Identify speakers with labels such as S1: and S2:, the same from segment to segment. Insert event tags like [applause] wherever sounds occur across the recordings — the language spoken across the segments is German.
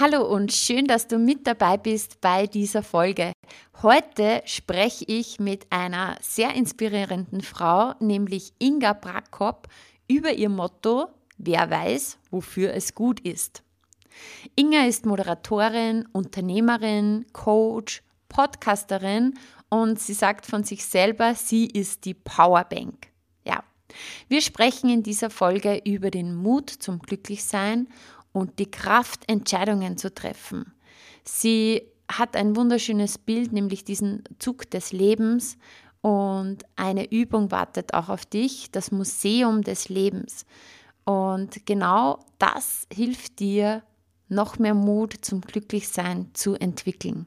S1: Hallo und schön, dass du mit dabei bist bei dieser Folge. Heute spreche ich mit einer sehr inspirierenden Frau, nämlich Inga Brakop, über ihr Motto, wer weiß, wofür es gut ist. Inga ist Moderatorin, Unternehmerin, Coach, Podcasterin und sie sagt von sich selber, sie ist die Powerbank. Ja, wir sprechen in dieser Folge über den Mut zum Glücklichsein und die Kraft, Entscheidungen zu treffen. Sie hat ein wunderschönes Bild, nämlich diesen Zug des Lebens und eine Übung wartet auch auf dich, das Museum des Lebens. Und genau das hilft dir, noch mehr Mut zum Glücklichsein zu entwickeln.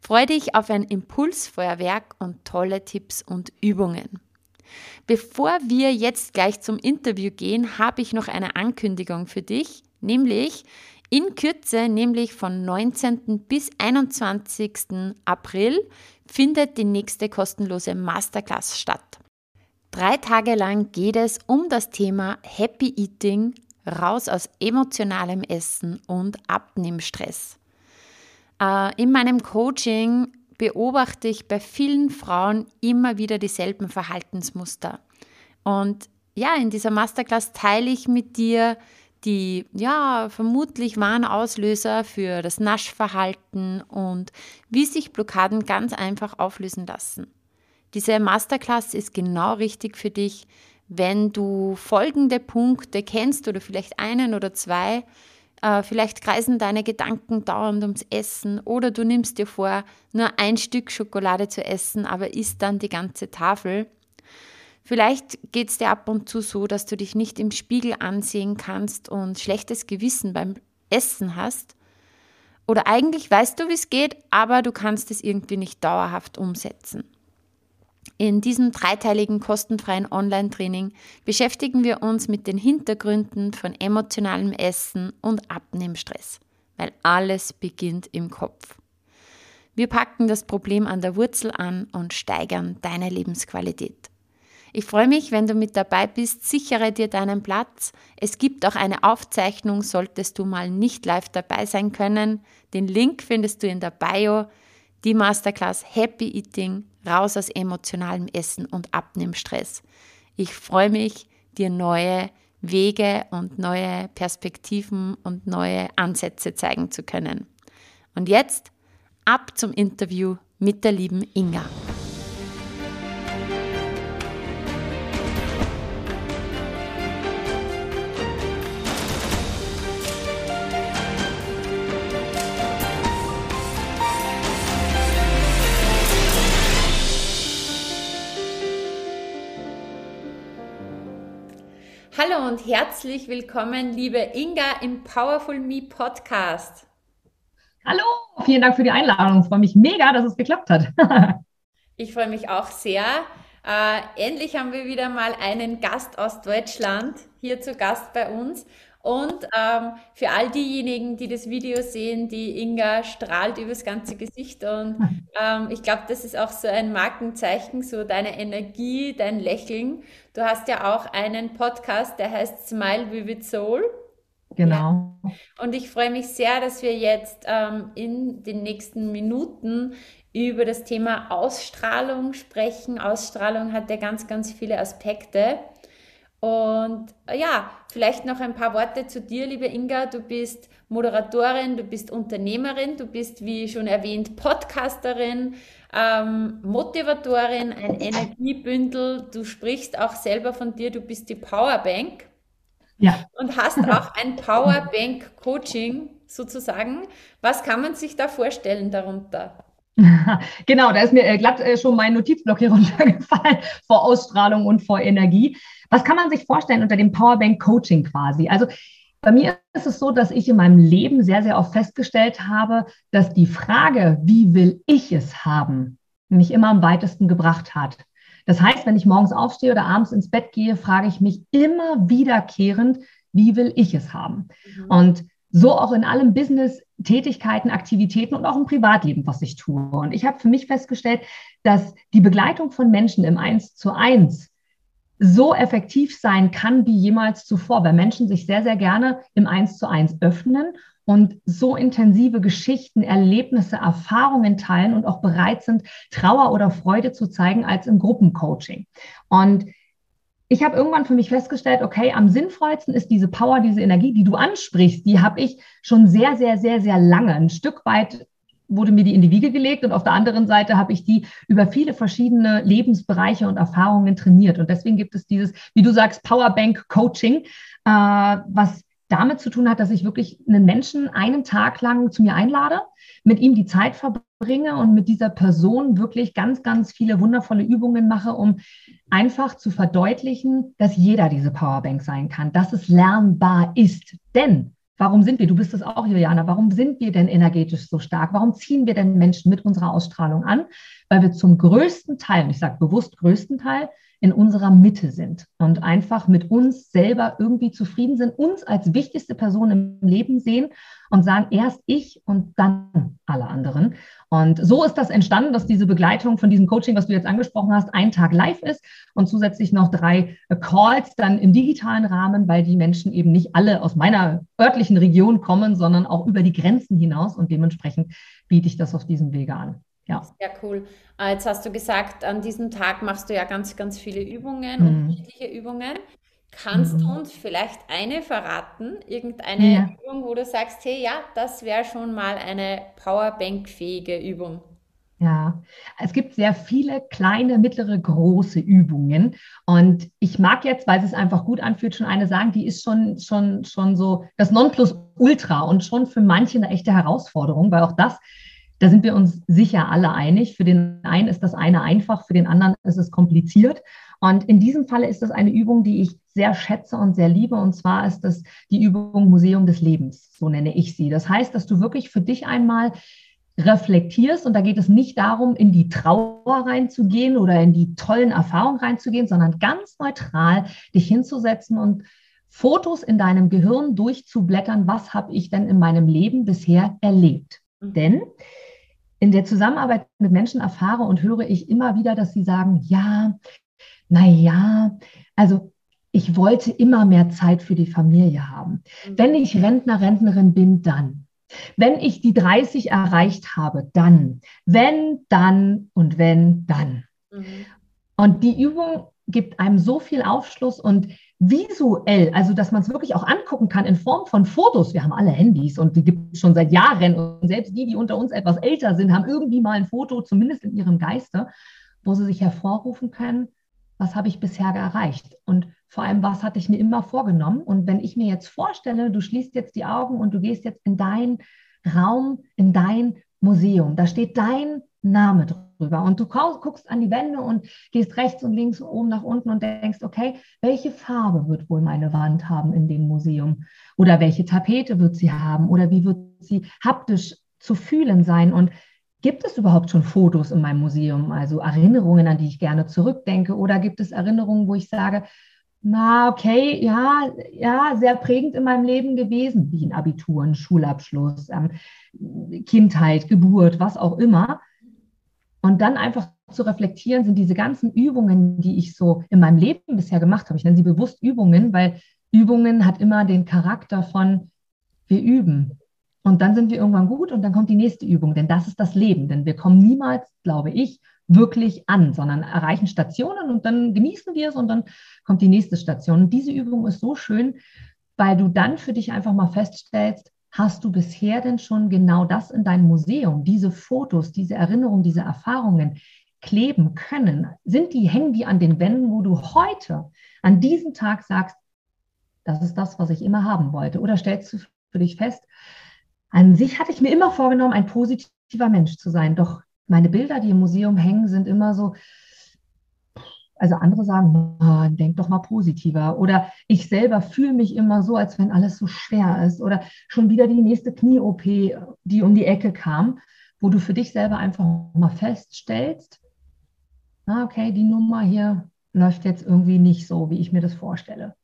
S1: Freue dich auf ein Impulsfeuerwerk und tolle Tipps und Übungen. Bevor wir jetzt gleich zum Interview gehen, habe ich noch eine Ankündigung für dich nämlich in Kürze, nämlich von 19. bis 21. April, findet die nächste kostenlose Masterclass statt. Drei Tage lang geht es um das Thema Happy Eating, raus aus emotionalem Essen und Abnehmstress. Äh, in meinem Coaching beobachte ich bei vielen Frauen immer wieder dieselben Verhaltensmuster. Und ja, in dieser Masterclass teile ich mit dir die ja vermutlich wahren Auslöser für das Naschverhalten und wie sich Blockaden ganz einfach auflösen lassen. Diese Masterclass ist genau richtig für dich, wenn du folgende Punkte kennst oder vielleicht einen oder zwei. Äh, vielleicht kreisen deine Gedanken dauernd ums Essen oder du nimmst dir vor, nur ein Stück Schokolade zu essen, aber isst dann die ganze Tafel Vielleicht geht es dir ab und zu so, dass du dich nicht im Spiegel ansehen kannst und schlechtes Gewissen beim Essen hast. Oder eigentlich weißt du, wie es geht, aber du kannst es irgendwie nicht dauerhaft umsetzen. In diesem dreiteiligen kostenfreien Online-Training beschäftigen wir uns mit den Hintergründen von emotionalem Essen und Abnehmstress, weil alles beginnt im Kopf. Wir packen das Problem an der Wurzel an und steigern deine Lebensqualität. Ich freue mich, wenn du mit dabei bist. Sichere dir deinen Platz. Es gibt auch eine Aufzeichnung, solltest du mal nicht live dabei sein können. Den Link findest du in der Bio. Die Masterclass Happy Eating, raus aus emotionalem Essen und Abnehmstress. Ich freue mich, dir neue Wege und neue Perspektiven und neue Ansätze zeigen zu können. Und jetzt ab zum Interview mit der lieben Inga. Hallo und herzlich willkommen, liebe Inga im Powerful Me Podcast.
S2: Hallo, vielen Dank für die Einladung. Ich freue mich mega, dass es geklappt hat. [laughs]
S1: ich freue mich auch sehr. Äh, endlich haben wir wieder mal einen Gast aus Deutschland hier zu Gast bei uns. Und ähm, für all diejenigen, die das Video sehen, die Inga strahlt übers ganze Gesicht. Und [laughs] ähm, ich glaube, das ist auch so ein Markenzeichen, so deine Energie, dein Lächeln. Du hast ja auch einen Podcast, der heißt Smile Vivid Soul.
S2: Genau.
S1: Ja. Und ich freue mich sehr, dass wir jetzt ähm, in den nächsten Minuten über das Thema Ausstrahlung sprechen. Ausstrahlung hat ja ganz, ganz viele Aspekte. Und äh, ja, vielleicht noch ein paar Worte zu dir, liebe Inga. Du bist Moderatorin, du bist Unternehmerin, du bist, wie schon erwähnt, Podcasterin, ähm, Motivatorin, ein Energiebündel. Du sprichst auch selber von dir, du bist die Powerbank. Ja. Und hast auch ein Powerbank-Coaching sozusagen. Was kann man sich da vorstellen darunter? [laughs]
S2: genau, da ist mir äh, glatt äh, schon mein Notizblock hier [laughs] runtergefallen vor Ausstrahlung und vor Energie. Was kann man sich vorstellen unter dem Powerbank Coaching quasi? Also Bei mir ist es so, dass ich in meinem Leben sehr, sehr oft festgestellt habe, dass die Frage, wie will ich es haben, mich immer am weitesten gebracht hat. Das heißt, wenn ich morgens aufstehe oder abends ins Bett gehe, frage ich mich immer wiederkehrend, wie will ich es haben? Mhm. Und so auch in allem Business, Tätigkeiten, Aktivitäten und auch im Privatleben, was ich tue. Und ich habe für mich festgestellt, dass die Begleitung von Menschen im Eins zu eins so effektiv sein kann wie jemals zuvor, weil Menschen sich sehr, sehr gerne im Eins zu eins öffnen und so intensive Geschichten, Erlebnisse, Erfahrungen teilen und auch bereit sind, Trauer oder Freude zu zeigen als im Gruppencoaching. Und ich habe irgendwann für mich festgestellt, okay, am sinnvollsten ist diese Power, diese Energie, die du ansprichst, die habe ich schon sehr, sehr, sehr, sehr lange, ein Stück weit wurde mir die in die Wiege gelegt und auf der anderen Seite habe ich die über viele verschiedene Lebensbereiche und Erfahrungen trainiert. Und deswegen gibt es dieses, wie du sagst, Powerbank Coaching, äh, was damit zu tun hat, dass ich wirklich einen Menschen einen Tag lang zu mir einlade, mit ihm die Zeit verbringe und mit dieser Person wirklich ganz, ganz viele wundervolle Übungen mache, um einfach zu verdeutlichen, dass jeder diese Powerbank sein kann, dass es lernbar ist. Denn Warum sind wir, du bist es auch, Juliana, warum sind wir denn energetisch so stark? Warum ziehen wir denn Menschen mit unserer Ausstrahlung an? Weil wir zum größten Teil, und ich sage bewusst größten Teil, in unserer Mitte sind und einfach mit uns selber irgendwie zufrieden sind, uns als wichtigste Person im Leben sehen und sagen, erst ich und dann alle anderen. Und so ist das entstanden, dass diese Begleitung von diesem Coaching, was du jetzt angesprochen hast, ein Tag live ist und zusätzlich noch drei Calls dann im digitalen Rahmen, weil die Menschen eben nicht alle aus meiner örtlichen Region kommen, sondern auch über die Grenzen hinaus und dementsprechend biete ich das auf diesem Wege an.
S1: Ja. Sehr cool. Äh, jetzt hast du gesagt, an diesem Tag machst du ja ganz, ganz viele Übungen, mhm. unterschiedliche Übungen. Kannst du mhm. uns vielleicht eine verraten? Irgendeine ja. Übung, wo du sagst, hey, ja, das wäre schon mal eine Powerbank-fähige Übung.
S2: Ja, es gibt sehr viele kleine, mittlere, große Übungen. Und ich mag jetzt, weil es einfach gut anfühlt, schon eine sagen, die ist schon, schon, schon so das Nonplusultra und schon für manche eine echte Herausforderung, weil auch das da sind wir uns sicher alle einig. Für den einen ist das eine einfach, für den anderen ist es kompliziert. Und in diesem Falle ist das eine Übung, die ich sehr schätze und sehr liebe. Und zwar ist das die Übung Museum des Lebens, so nenne ich sie. Das heißt, dass du wirklich für dich einmal reflektierst und da geht es nicht darum, in die Trauer reinzugehen oder in die tollen Erfahrungen reinzugehen, sondern ganz neutral dich hinzusetzen und Fotos in deinem Gehirn durchzublättern, was habe ich denn in meinem Leben bisher erlebt. Mhm. Denn in der Zusammenarbeit mit Menschen erfahre und höre ich immer wieder, dass sie sagen, ja, na ja, also ich wollte immer mehr Zeit für die Familie haben. Mhm. Wenn ich Rentner, Rentnerin bin, dann. Wenn ich die 30 erreicht habe, dann. Wenn, dann und wenn, dann. Mhm. Und die Übung gibt einem so viel Aufschluss und visuell, also dass man es wirklich auch angucken kann in Form von Fotos. Wir haben alle Handys und die gibt es schon seit Jahren und selbst die, die unter uns etwas älter sind, haben irgendwie mal ein Foto, zumindest in ihrem Geiste, wo sie sich hervorrufen können, was habe ich bisher erreicht und vor allem, was hatte ich mir immer vorgenommen. Und wenn ich mir jetzt vorstelle, du schließt jetzt die Augen und du gehst jetzt in deinen Raum, in dein Museum, da steht dein Name drüber. Und du guckst an die Wände und gehst rechts und links, oben nach unten und denkst, okay, welche Farbe wird wohl meine Wand haben in dem Museum? Oder welche Tapete wird sie haben? Oder wie wird sie haptisch zu fühlen sein? Und gibt es überhaupt schon Fotos in meinem Museum? Also Erinnerungen, an die ich gerne zurückdenke? Oder gibt es Erinnerungen, wo ich sage, na, okay, ja, ja, sehr prägend in meinem Leben gewesen, wie ein Abitur, ein Schulabschluss, ähm, Kindheit, Geburt, was auch immer. Und dann einfach zu reflektieren, sind diese ganzen Übungen, die ich so in meinem Leben bisher gemacht habe. Ich nenne sie bewusst Übungen, weil Übungen hat immer den Charakter von, wir üben. Und dann sind wir irgendwann gut und dann kommt die nächste Übung, denn das ist das Leben. Denn wir kommen niemals, glaube ich, wirklich an, sondern erreichen Stationen und dann genießen wir es und dann kommt die nächste Station. Und diese Übung ist so schön, weil du dann für dich einfach mal feststellst, Hast du bisher denn schon genau das in deinem Museum, diese Fotos, diese Erinnerungen, diese Erfahrungen kleben können? Sind die, hängen die an den Wänden, wo du heute, an diesem Tag sagst, das ist das, was ich immer haben wollte? Oder stellst du für dich fest, an sich hatte ich mir immer vorgenommen, ein positiver Mensch zu sein, doch meine Bilder, die im Museum hängen, sind immer so, Also andere sagen, oh, denk doch mal positiver. Oder ich selber fühle mich immer so, als wenn alles so schwer ist. Oder schon wieder die nächste Knie-OP, die um die Ecke kam, wo du für dich selber einfach mal feststellst, ah, okay, die Nummer hier läuft jetzt irgendwie nicht so, wie ich mir das vorstelle.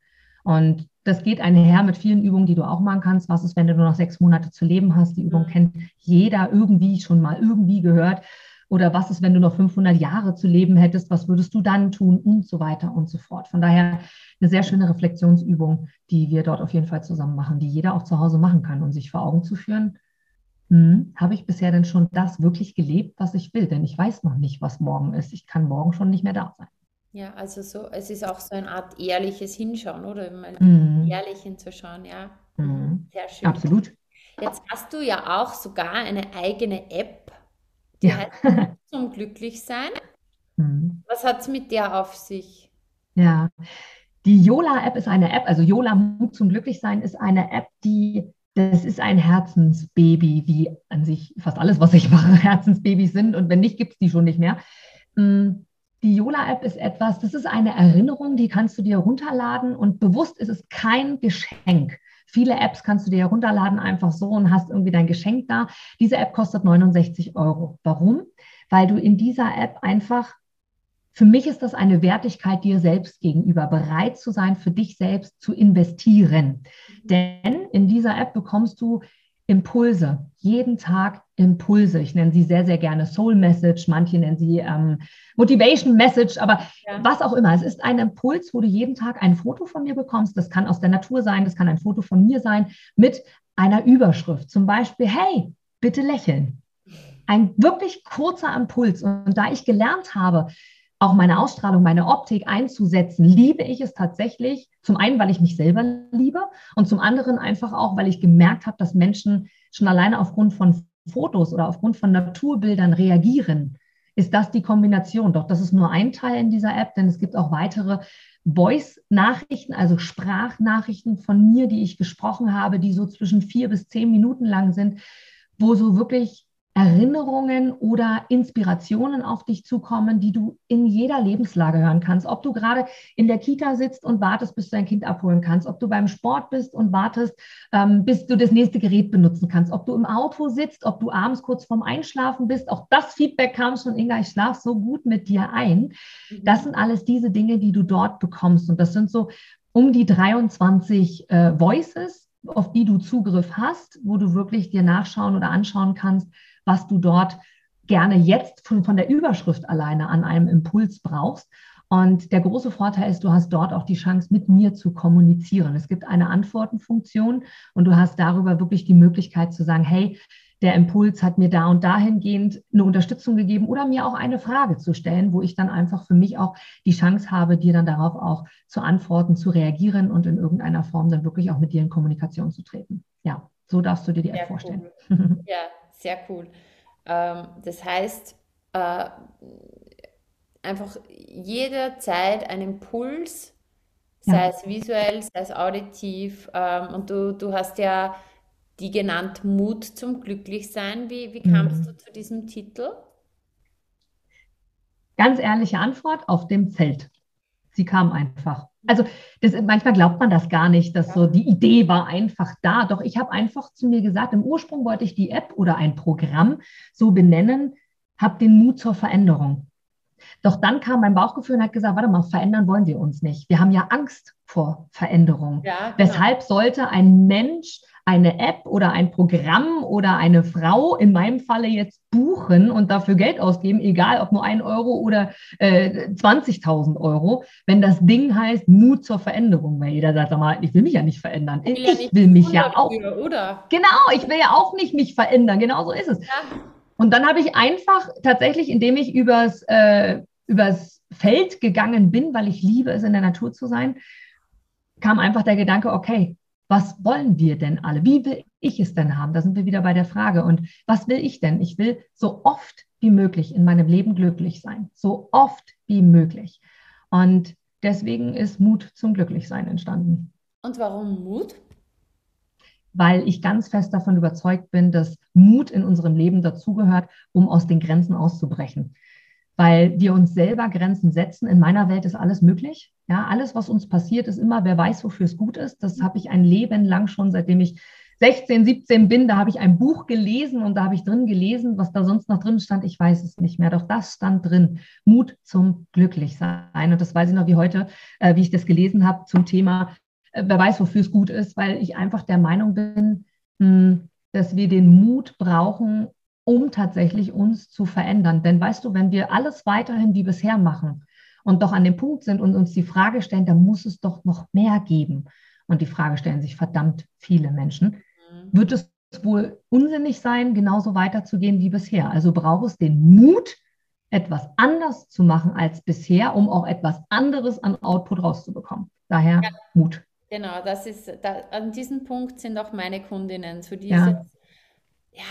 S2: Und das geht einher mit vielen Übungen, die du auch machen kannst. Was ist, wenn du nur noch sechs Monate zu leben hast? Die Übung mhm. kennt jeder irgendwie schon mal irgendwie gehört. Oder was ist, wenn du noch 500 Jahre zu leben hättest? Was würdest du dann tun? Und so weiter und so fort. Von daher eine sehr schöne Reflexionsübung, die wir dort auf jeden Fall zusammen machen, die jeder auch zu Hause machen kann, um sich vor Augen zu führen. Hm, habe ich bisher denn schon das wirklich gelebt, was ich will? Denn ich weiß noch nicht, was morgen ist. Ich kann morgen schon nicht mehr da sein.
S1: Ja, also so, es ist auch so eine Art ehrliches Hinschauen, oder? Mhm. ehrlich hinzuschauen, ja.
S2: Mhm. Sehr schön. Absolut.
S1: Jetzt hast du ja auch sogar eine eigene App, die ja. heißt [laughs] zum Glücklichsein. Mhm. Was hat es mit der auf sich?
S2: Ja, die Yola-App ist eine App, also Yola Mut zum Glücklichsein ist eine App, die, das ist ein Herzensbaby, wie an sich fast alles, was ich mache, [laughs] Herzensbabys sind. Und wenn nicht, gibt es die schon nicht mehr. Mhm. Die Yola-App ist etwas, das ist eine Erinnerung, die kannst du dir runterladen und bewusst ist es kein Geschenk. Viele Apps kannst du dir herunterladen einfach so und hast irgendwie dein Geschenk da. Diese App kostet 69 Euro. Warum? Weil du in dieser App einfach, für mich ist das eine Wertigkeit dir selbst gegenüber, bereit zu sein, für dich selbst zu investieren. Denn in dieser App bekommst du Impulse, jeden Tag Impulse. Ich nenne sie sehr, sehr gerne Soul Message, manche nennen sie ähm, Motivation Message, aber ja. was auch immer. Es ist ein Impuls, wo du jeden Tag ein Foto von mir bekommst. Das kann aus der Natur sein, das kann ein Foto von mir sein, mit einer Überschrift. Zum Beispiel, hey, bitte lächeln. Ein wirklich kurzer Impuls. Und da ich gelernt habe, auch meine Ausstrahlung, meine Optik einzusetzen, liebe ich es tatsächlich. Zum einen, weil ich mich selber liebe und zum anderen einfach auch, weil ich gemerkt habe, dass Menschen schon alleine aufgrund von Fotos oder aufgrund von Naturbildern reagieren. Ist das die Kombination? Doch das ist nur ein Teil in dieser App, denn es gibt auch weitere Voice-Nachrichten, also Sprachnachrichten von mir, die ich gesprochen habe, die so zwischen vier bis zehn Minuten lang sind, wo so wirklich Erinnerungen oder Inspirationen auf dich zukommen, die du in jeder Lebenslage hören kannst. Ob du gerade in der Kita sitzt und wartest, bis du dein Kind abholen kannst, ob du beim Sport bist und wartest, ähm, bis du das nächste Gerät benutzen kannst, ob du im Auto sitzt, ob du abends kurz vorm Einschlafen bist. Auch das Feedback kam schon, Inga, ich schlafe so gut mit dir ein. Mhm. Das sind alles diese Dinge, die du dort bekommst. Und das sind so um die 23 äh, Voices, auf die du Zugriff hast, wo du wirklich dir nachschauen oder anschauen kannst, was du dort gerne jetzt von, von der Überschrift alleine an einem Impuls brauchst. Und der große Vorteil ist, du hast dort auch die Chance, mit mir zu kommunizieren. Es gibt eine Antwortenfunktion und du hast darüber wirklich die Möglichkeit zu sagen, hey, der Impuls hat mir da und dahingehend eine Unterstützung gegeben oder mir auch eine Frage zu stellen, wo ich dann einfach für mich auch die Chance habe, dir dann darauf auch zu antworten, zu reagieren und in irgendeiner Form dann wirklich auch mit dir in Kommunikation zu treten. Ja, so darfst du dir die App vorstellen.
S1: Cool. Ja, [laughs] sehr cool. Ähm, das heißt, äh, einfach jederzeit ein Impuls, sei ja. es visuell, sei es auditiv. Ähm, und du, du hast ja die genannt Mut zum Glücklichsein. Wie, wie kamst mhm. du zu diesem Titel?
S2: Ganz ehrliche Antwort, auf dem Feld. Sie kam einfach. Also das, manchmal glaubt man das gar nicht, dass so die Idee war einfach da. Doch ich habe einfach zu mir gesagt, im Ursprung wollte ich die App oder ein Programm so benennen, habe den Mut zur Veränderung. Doch dann kam mein Bauchgefühl und hat gesagt, warte mal, verändern wollen wir uns nicht. Wir haben ja Angst vor Veränderung. Ja, genau. Weshalb sollte ein Mensch eine App oder ein Programm oder eine Frau in meinem Falle jetzt buchen und dafür Geld ausgeben, egal ob nur ein Euro oder äh, 20.000 Euro, wenn das Ding heißt Mut zur Veränderung, weil jeder sagt, sag mal, ich will mich ja nicht verändern. Ich will, nicht will mich ja auch. Für, oder? Genau, ich will ja auch nicht mich verändern. Genau so ist es. Ja. Und dann habe ich einfach tatsächlich, indem ich übers, äh, übers Feld gegangen bin, weil ich liebe es, in der Natur zu sein, kam einfach der Gedanke, okay, was wollen wir denn alle? Wie will ich es denn haben? Da sind wir wieder bei der Frage. Und was will ich denn? Ich will so oft wie möglich in meinem Leben glücklich sein. So oft wie möglich. Und deswegen ist Mut zum Glücklichsein entstanden.
S1: Und warum Mut?
S2: Weil ich ganz fest davon überzeugt bin, dass Mut in unserem Leben dazugehört, um aus den Grenzen auszubrechen. Weil wir uns selber Grenzen setzen. In meiner Welt ist alles möglich. Ja, alles, was uns passiert, ist immer, wer weiß, wofür es gut ist. Das habe ich ein Leben lang schon, seitdem ich 16, 17 bin. Da habe ich ein Buch gelesen und da habe ich drin gelesen, was da sonst noch drin stand. Ich weiß es nicht mehr. Doch das stand drin. Mut zum Glücklichsein. Und das weiß ich noch wie heute, äh, wie ich das gelesen habe zum Thema, äh, wer weiß, wofür es gut ist, weil ich einfach der Meinung bin, hm, dass wir den Mut brauchen, um tatsächlich uns zu verändern. Denn weißt du, wenn wir alles weiterhin wie bisher machen und doch an dem Punkt sind und uns die Frage stellen, dann muss es doch noch mehr geben. Und die Frage stellen sich verdammt viele Menschen. Mhm. Wird es wohl unsinnig sein, genauso weiterzugehen wie bisher? Also braucht es den Mut, etwas anders zu machen als bisher, um auch etwas anderes an Output rauszubekommen. Daher ja. Mut.
S1: Genau, das ist, da, an diesem Punkt sind auch meine Kundinnen. So dieses, ja. ja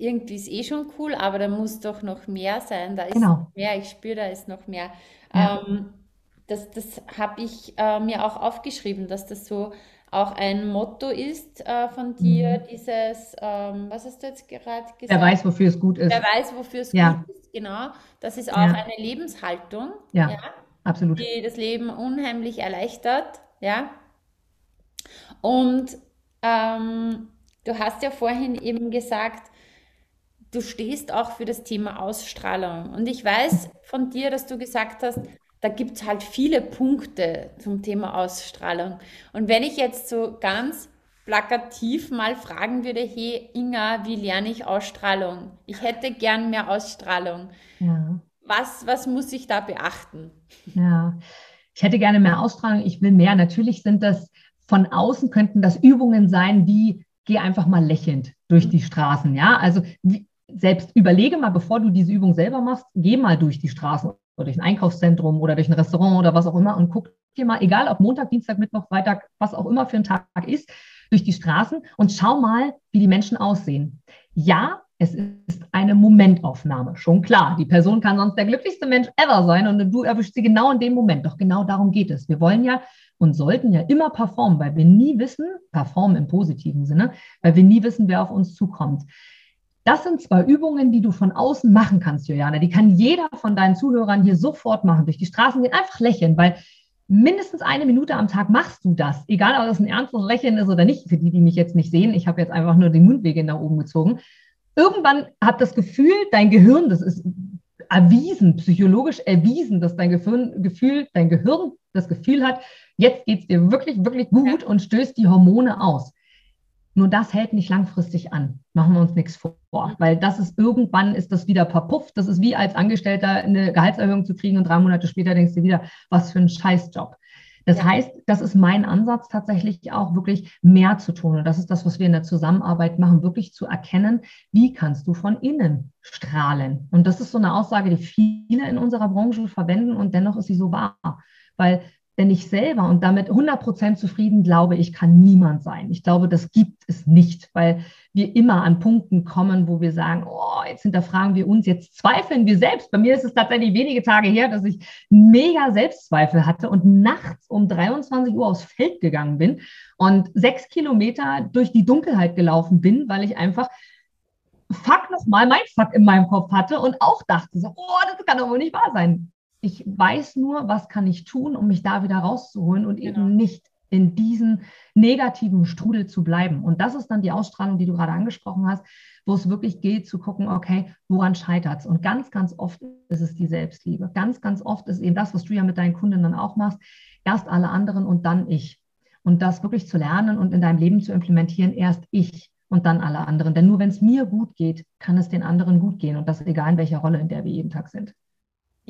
S1: irgendwie ist eh schon cool, aber da muss doch noch mehr sein. Da ist genau. noch mehr, ich spüre, da ist noch mehr. Ja. Ähm, das das habe ich äh, mir auch aufgeschrieben, dass das so auch ein Motto ist äh, von dir, mhm. dieses, ähm, was hast du jetzt gerade gesagt?
S2: Wer weiß, wofür es gut ist.
S1: Wer weiß, wofür es ja. gut ist, genau. Das ist auch ja. eine Lebenshaltung,
S2: ja, absolut.
S1: die das Leben unheimlich erleichtert, ja. Und ähm, du hast ja vorhin eben gesagt, du stehst auch für das Thema Ausstrahlung. Und ich weiß von dir, dass du gesagt hast, da gibt es halt viele Punkte zum Thema Ausstrahlung. Und wenn ich jetzt so ganz plakativ mal fragen würde, hey Inga, wie lerne ich Ausstrahlung? Ich hätte gern mehr Ausstrahlung. Ja. Was, was muss ich da beachten?
S2: Ja, ich hätte gerne mehr Ausstrahlung, ich will mehr. Natürlich sind das von außen könnten das Übungen sein, wie geh einfach mal lächelnd durch die Straßen. Ja, also wie, selbst überlege mal, bevor du diese Übung selber machst, geh mal durch die Straßen oder durch ein Einkaufszentrum oder durch ein Restaurant oder was auch immer und guck dir mal, egal ob Montag, Dienstag, Mittwoch, Freitag, was auch immer für ein Tag ist, durch die Straßen und schau mal, wie die Menschen aussehen. Ja, es ist eine Momentaufnahme, schon klar. Die Person kann sonst der glücklichste Mensch ever sein und du erwischst sie genau in dem Moment. Doch genau darum geht es. Wir wollen ja und sollten ja immer performen, weil wir nie wissen, performen im positiven Sinne, weil wir nie wissen, wer auf uns zukommt. Das sind zwei Übungen, die du von außen machen kannst, Juliane. Die kann jeder von deinen Zuhörern hier sofort machen. Durch die Straßen gehen, einfach lächeln, weil mindestens eine Minute am Tag machst du das. Egal, ob das ein ernstes Lächeln ist oder nicht, für die, die mich jetzt nicht sehen. Ich habe jetzt einfach nur die Mundwege nach oben gezogen. Irgendwann hat das Gefühl, dein Gehirn, das ist erwiesen, psychologisch erwiesen, dass dein Gefühl, dein Gehirn das Gefühl hat, jetzt geht es dir wirklich, wirklich gut und stößt die Hormone aus. Nur das hält nicht langfristig an. Machen wir uns nichts vor. Weil das ist irgendwann ist das wieder verpufft. Das ist wie als Angestellter eine Gehaltserhöhung zu kriegen und drei Monate später denkst du wieder, was für ein Scheißjob. Das ja. heißt, das ist mein Ansatz tatsächlich auch wirklich mehr zu tun. Und das ist das, was wir in der Zusammenarbeit machen, wirklich zu erkennen, wie kannst du von innen strahlen. Und das ist so eine Aussage, die viele in unserer Branche verwenden und dennoch ist sie so wahr. Weil denn ich selber und damit 100% zufrieden glaube, ich kann niemand sein. Ich glaube, das gibt es nicht, weil wir immer an Punkten kommen, wo wir sagen, oh, jetzt hinterfragen wir uns, jetzt zweifeln wir selbst. Bei mir ist es tatsächlich wenige Tage her, dass ich mega Selbstzweifel hatte und nachts um 23 Uhr aufs Feld gegangen bin und sechs Kilometer durch die Dunkelheit gelaufen bin, weil ich einfach Fuck nochmal mein Fuck in meinem Kopf hatte und auch dachte so, oh, das kann doch wohl nicht wahr sein ich weiß nur, was kann ich tun, um mich da wieder rauszuholen und genau. eben nicht in diesen negativen Strudel zu bleiben. Und das ist dann die Ausstrahlung, die du gerade angesprochen hast, wo es wirklich gilt zu gucken, okay, woran scheitert es? Und ganz, ganz oft ist es die Selbstliebe. Ganz, ganz oft ist eben das, was du ja mit deinen Kundinnen auch machst, erst alle anderen und dann ich. Und das wirklich zu lernen und in deinem Leben zu implementieren, erst ich und dann alle anderen. Denn nur wenn es mir gut geht, kann es den anderen gut gehen. Und das egal in welcher Rolle, in der wir jeden Tag sind.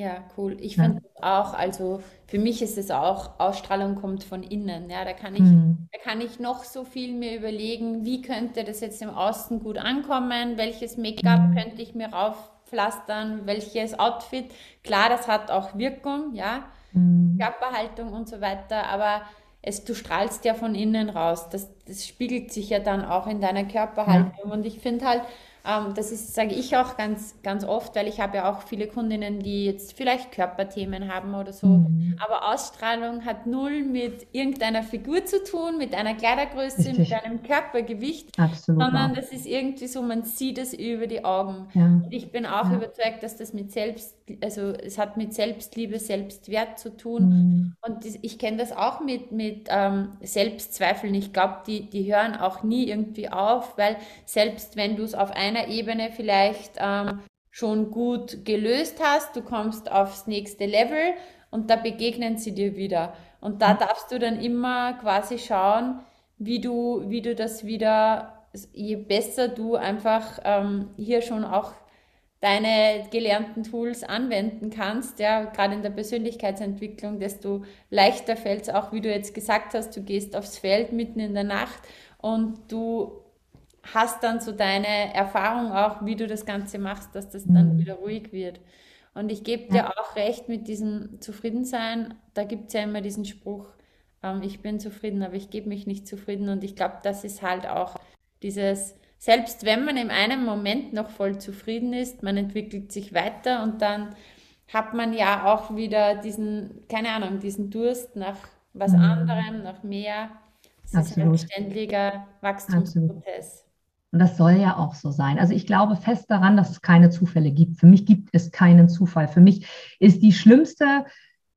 S1: Ja, cool. Ich Ja. finde auch, also für mich ist es auch, Ausstrahlung kommt von innen. Ja, da kann ich, Mhm. da kann ich noch so viel mir überlegen, wie könnte das jetzt im Außen gut ankommen, welches Make-up Mhm. könnte ich mir raufpflastern, welches Outfit. Klar, das hat auch Wirkung, ja, Mhm. Körperhaltung und so weiter, aber es, du strahlst ja von innen raus. Das, das spiegelt sich ja dann auch in deiner Ja. Körperhaltung. Und ich finde halt, das ist, sage ich auch ganz, ganz oft, weil ich habe ja auch viele Kundinnen, die jetzt vielleicht Körperthemen haben oder so. Mhm. Aber Ausstrahlung hat null mit irgendeiner Figur zu tun, mit einer Kleidergröße, Richtig. mit einem Körpergewicht, Absolut sondern das ist irgendwie so, man sieht es über die Augen. Ja. ich bin auch ja. überzeugt, dass das mit Selbst, also es hat mit Selbstliebe, Selbstwert zu tun. Mhm. Und ich kenne das auch mit, mit ähm, Selbstzweifeln. Ich glaube, die, die hören auch nie irgendwie auf, weil selbst wenn du es auf ein einer Ebene vielleicht ähm, schon gut gelöst hast, du kommst aufs nächste Level und da begegnen sie dir wieder. Und da darfst du dann immer quasi schauen, wie du, wie du das wieder, je besser du einfach ähm, hier schon auch deine gelernten Tools anwenden kannst, ja, gerade in der Persönlichkeitsentwicklung, desto leichter fällt es auch, wie du jetzt gesagt hast, du gehst aufs Feld mitten in der Nacht und du hast dann so deine Erfahrung auch, wie du das Ganze machst, dass das dann mhm. wieder ruhig wird. Und ich gebe dir auch recht mit diesem Zufriedensein. Da gibt es ja immer diesen Spruch, ähm, ich bin zufrieden, aber ich gebe mich nicht zufrieden. Und ich glaube, das ist halt auch dieses, selbst wenn man in einem Moment noch voll zufrieden ist, man entwickelt sich weiter und dann hat man ja auch wieder diesen, keine Ahnung, diesen Durst nach was mhm. anderem, nach mehr. Es ist ein ständiger Wachstumsprozess.
S2: Absolut. Und das soll ja auch so sein. Also ich glaube fest daran, dass es keine Zufälle gibt. Für mich gibt es keinen Zufall. Für mich ist die schlimmste,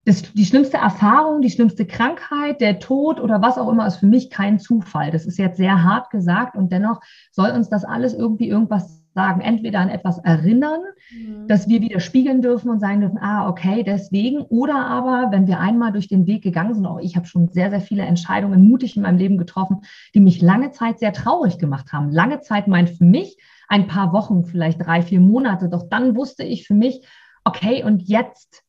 S2: das, die schlimmste Erfahrung, die schlimmste Krankheit, der Tod oder was auch immer, ist für mich kein Zufall. Das ist jetzt sehr hart gesagt und dennoch soll uns das alles irgendwie irgendwas sagen, entweder an etwas erinnern, mhm. dass wir wieder spiegeln dürfen und sagen dürfen, ah, okay, deswegen, oder aber, wenn wir einmal durch den Weg gegangen sind, auch ich habe schon sehr, sehr viele Entscheidungen mutig in meinem Leben getroffen, die mich lange Zeit sehr traurig gemacht haben. Lange Zeit meint für mich ein paar Wochen, vielleicht drei, vier Monate, doch dann wusste ich für mich, okay, und jetzt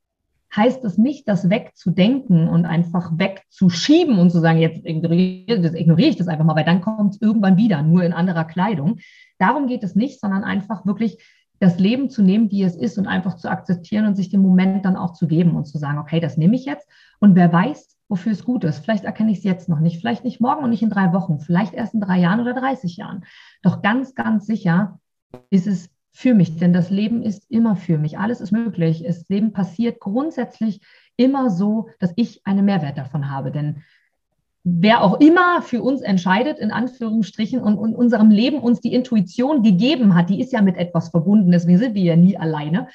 S2: heißt es nicht, das wegzudenken und einfach wegzuschieben und zu sagen, jetzt ignoriere, ignoriere ich das einfach mal, weil dann kommt es irgendwann wieder, nur in anderer Kleidung, Darum geht es nicht, sondern einfach wirklich das Leben zu nehmen, wie es ist und einfach zu akzeptieren und sich den Moment dann auch zu geben und zu sagen, okay, das nehme ich jetzt und wer weiß, wofür es gut ist. Vielleicht erkenne ich es jetzt noch nicht, vielleicht nicht morgen und nicht in drei Wochen, vielleicht erst in drei Jahren oder 30 Jahren. Doch ganz, ganz sicher ist es für mich, denn das Leben ist immer für mich. Alles ist möglich. Das Leben passiert grundsätzlich immer so, dass ich einen Mehrwert davon habe. Denn wer auch immer für uns entscheidet, in Anführungsstrichen, und, und unserem Leben uns die Intuition gegeben hat, die ist ja mit etwas verbunden, deswegen sind wir ja nie alleine,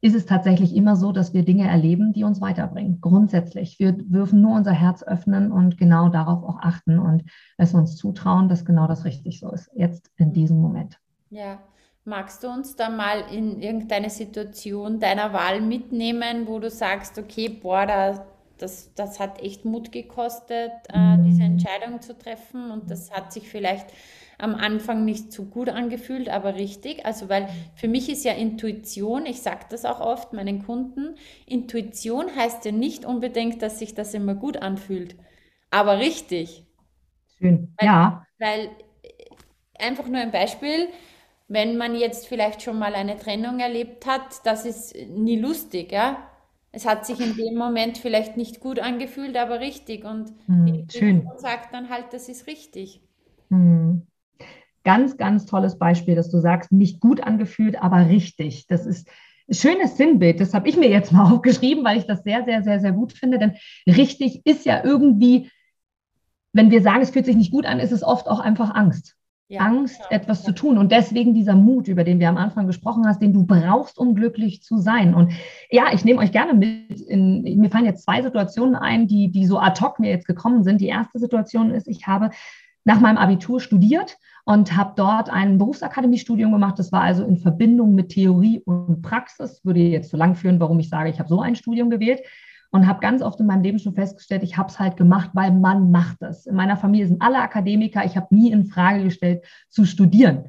S2: ist es tatsächlich immer so, dass wir Dinge erleben, die uns weiterbringen. Grundsätzlich. Wir dürfen nur unser Herz öffnen und genau darauf auch achten und es uns zutrauen, dass genau das richtig so ist, jetzt in diesem Moment.
S1: Ja. Magst du uns da mal in irgendeine Situation deiner Wahl mitnehmen, wo du sagst, okay, boah, da das, das hat echt Mut gekostet, äh, diese mhm. Entscheidung zu treffen. Und das hat sich vielleicht am Anfang nicht so gut angefühlt, aber richtig. Also, weil für mich ist ja Intuition, ich sage das auch oft meinen Kunden, Intuition heißt ja nicht unbedingt, dass sich das immer gut anfühlt, aber richtig.
S2: Schön,
S1: weil,
S2: ja.
S1: Weil einfach nur ein Beispiel, wenn man jetzt vielleicht schon mal eine Trennung erlebt hat, das ist nie lustig, ja es hat sich in dem Moment vielleicht nicht gut angefühlt, aber richtig. Und hm, die schön. sagt dann halt, das ist richtig.
S2: Hm. Ganz, ganz tolles Beispiel, dass du sagst, nicht gut angefühlt, aber richtig. Das ist ein schönes Sinnbild. Das habe ich mir jetzt [laughs] mal aufgeschrieben, weil ich das sehr, sehr, sehr, sehr gut finde. Denn richtig ist ja irgendwie, wenn wir sagen, es fühlt sich nicht gut an, ist es oft auch einfach Angst ja, Angst, ja, etwas zu tun. Und deswegen dieser Mut, über den wir am Anfang gesprochen hast, den du brauchst, um glücklich zu sein. Und ja, ich nehme euch gerne mit. In, mir fallen jetzt zwei Situationen ein, die, die so ad hoc mir jetzt gekommen sind. Die erste Situation ist, ich habe nach meinem Abitur studiert und habe dort ein Berufsakademiestudium gemacht. Das war also in Verbindung mit Theorie und Praxis. Würde jetzt zu lang führen, warum ich sage, ich habe so ein Studium gewählt und habe ganz oft in meinem Leben schon festgestellt, ich habe es halt gemacht, weil man macht es. In meiner Familie sind alle Akademiker. Ich habe nie in Frage gestellt zu studieren.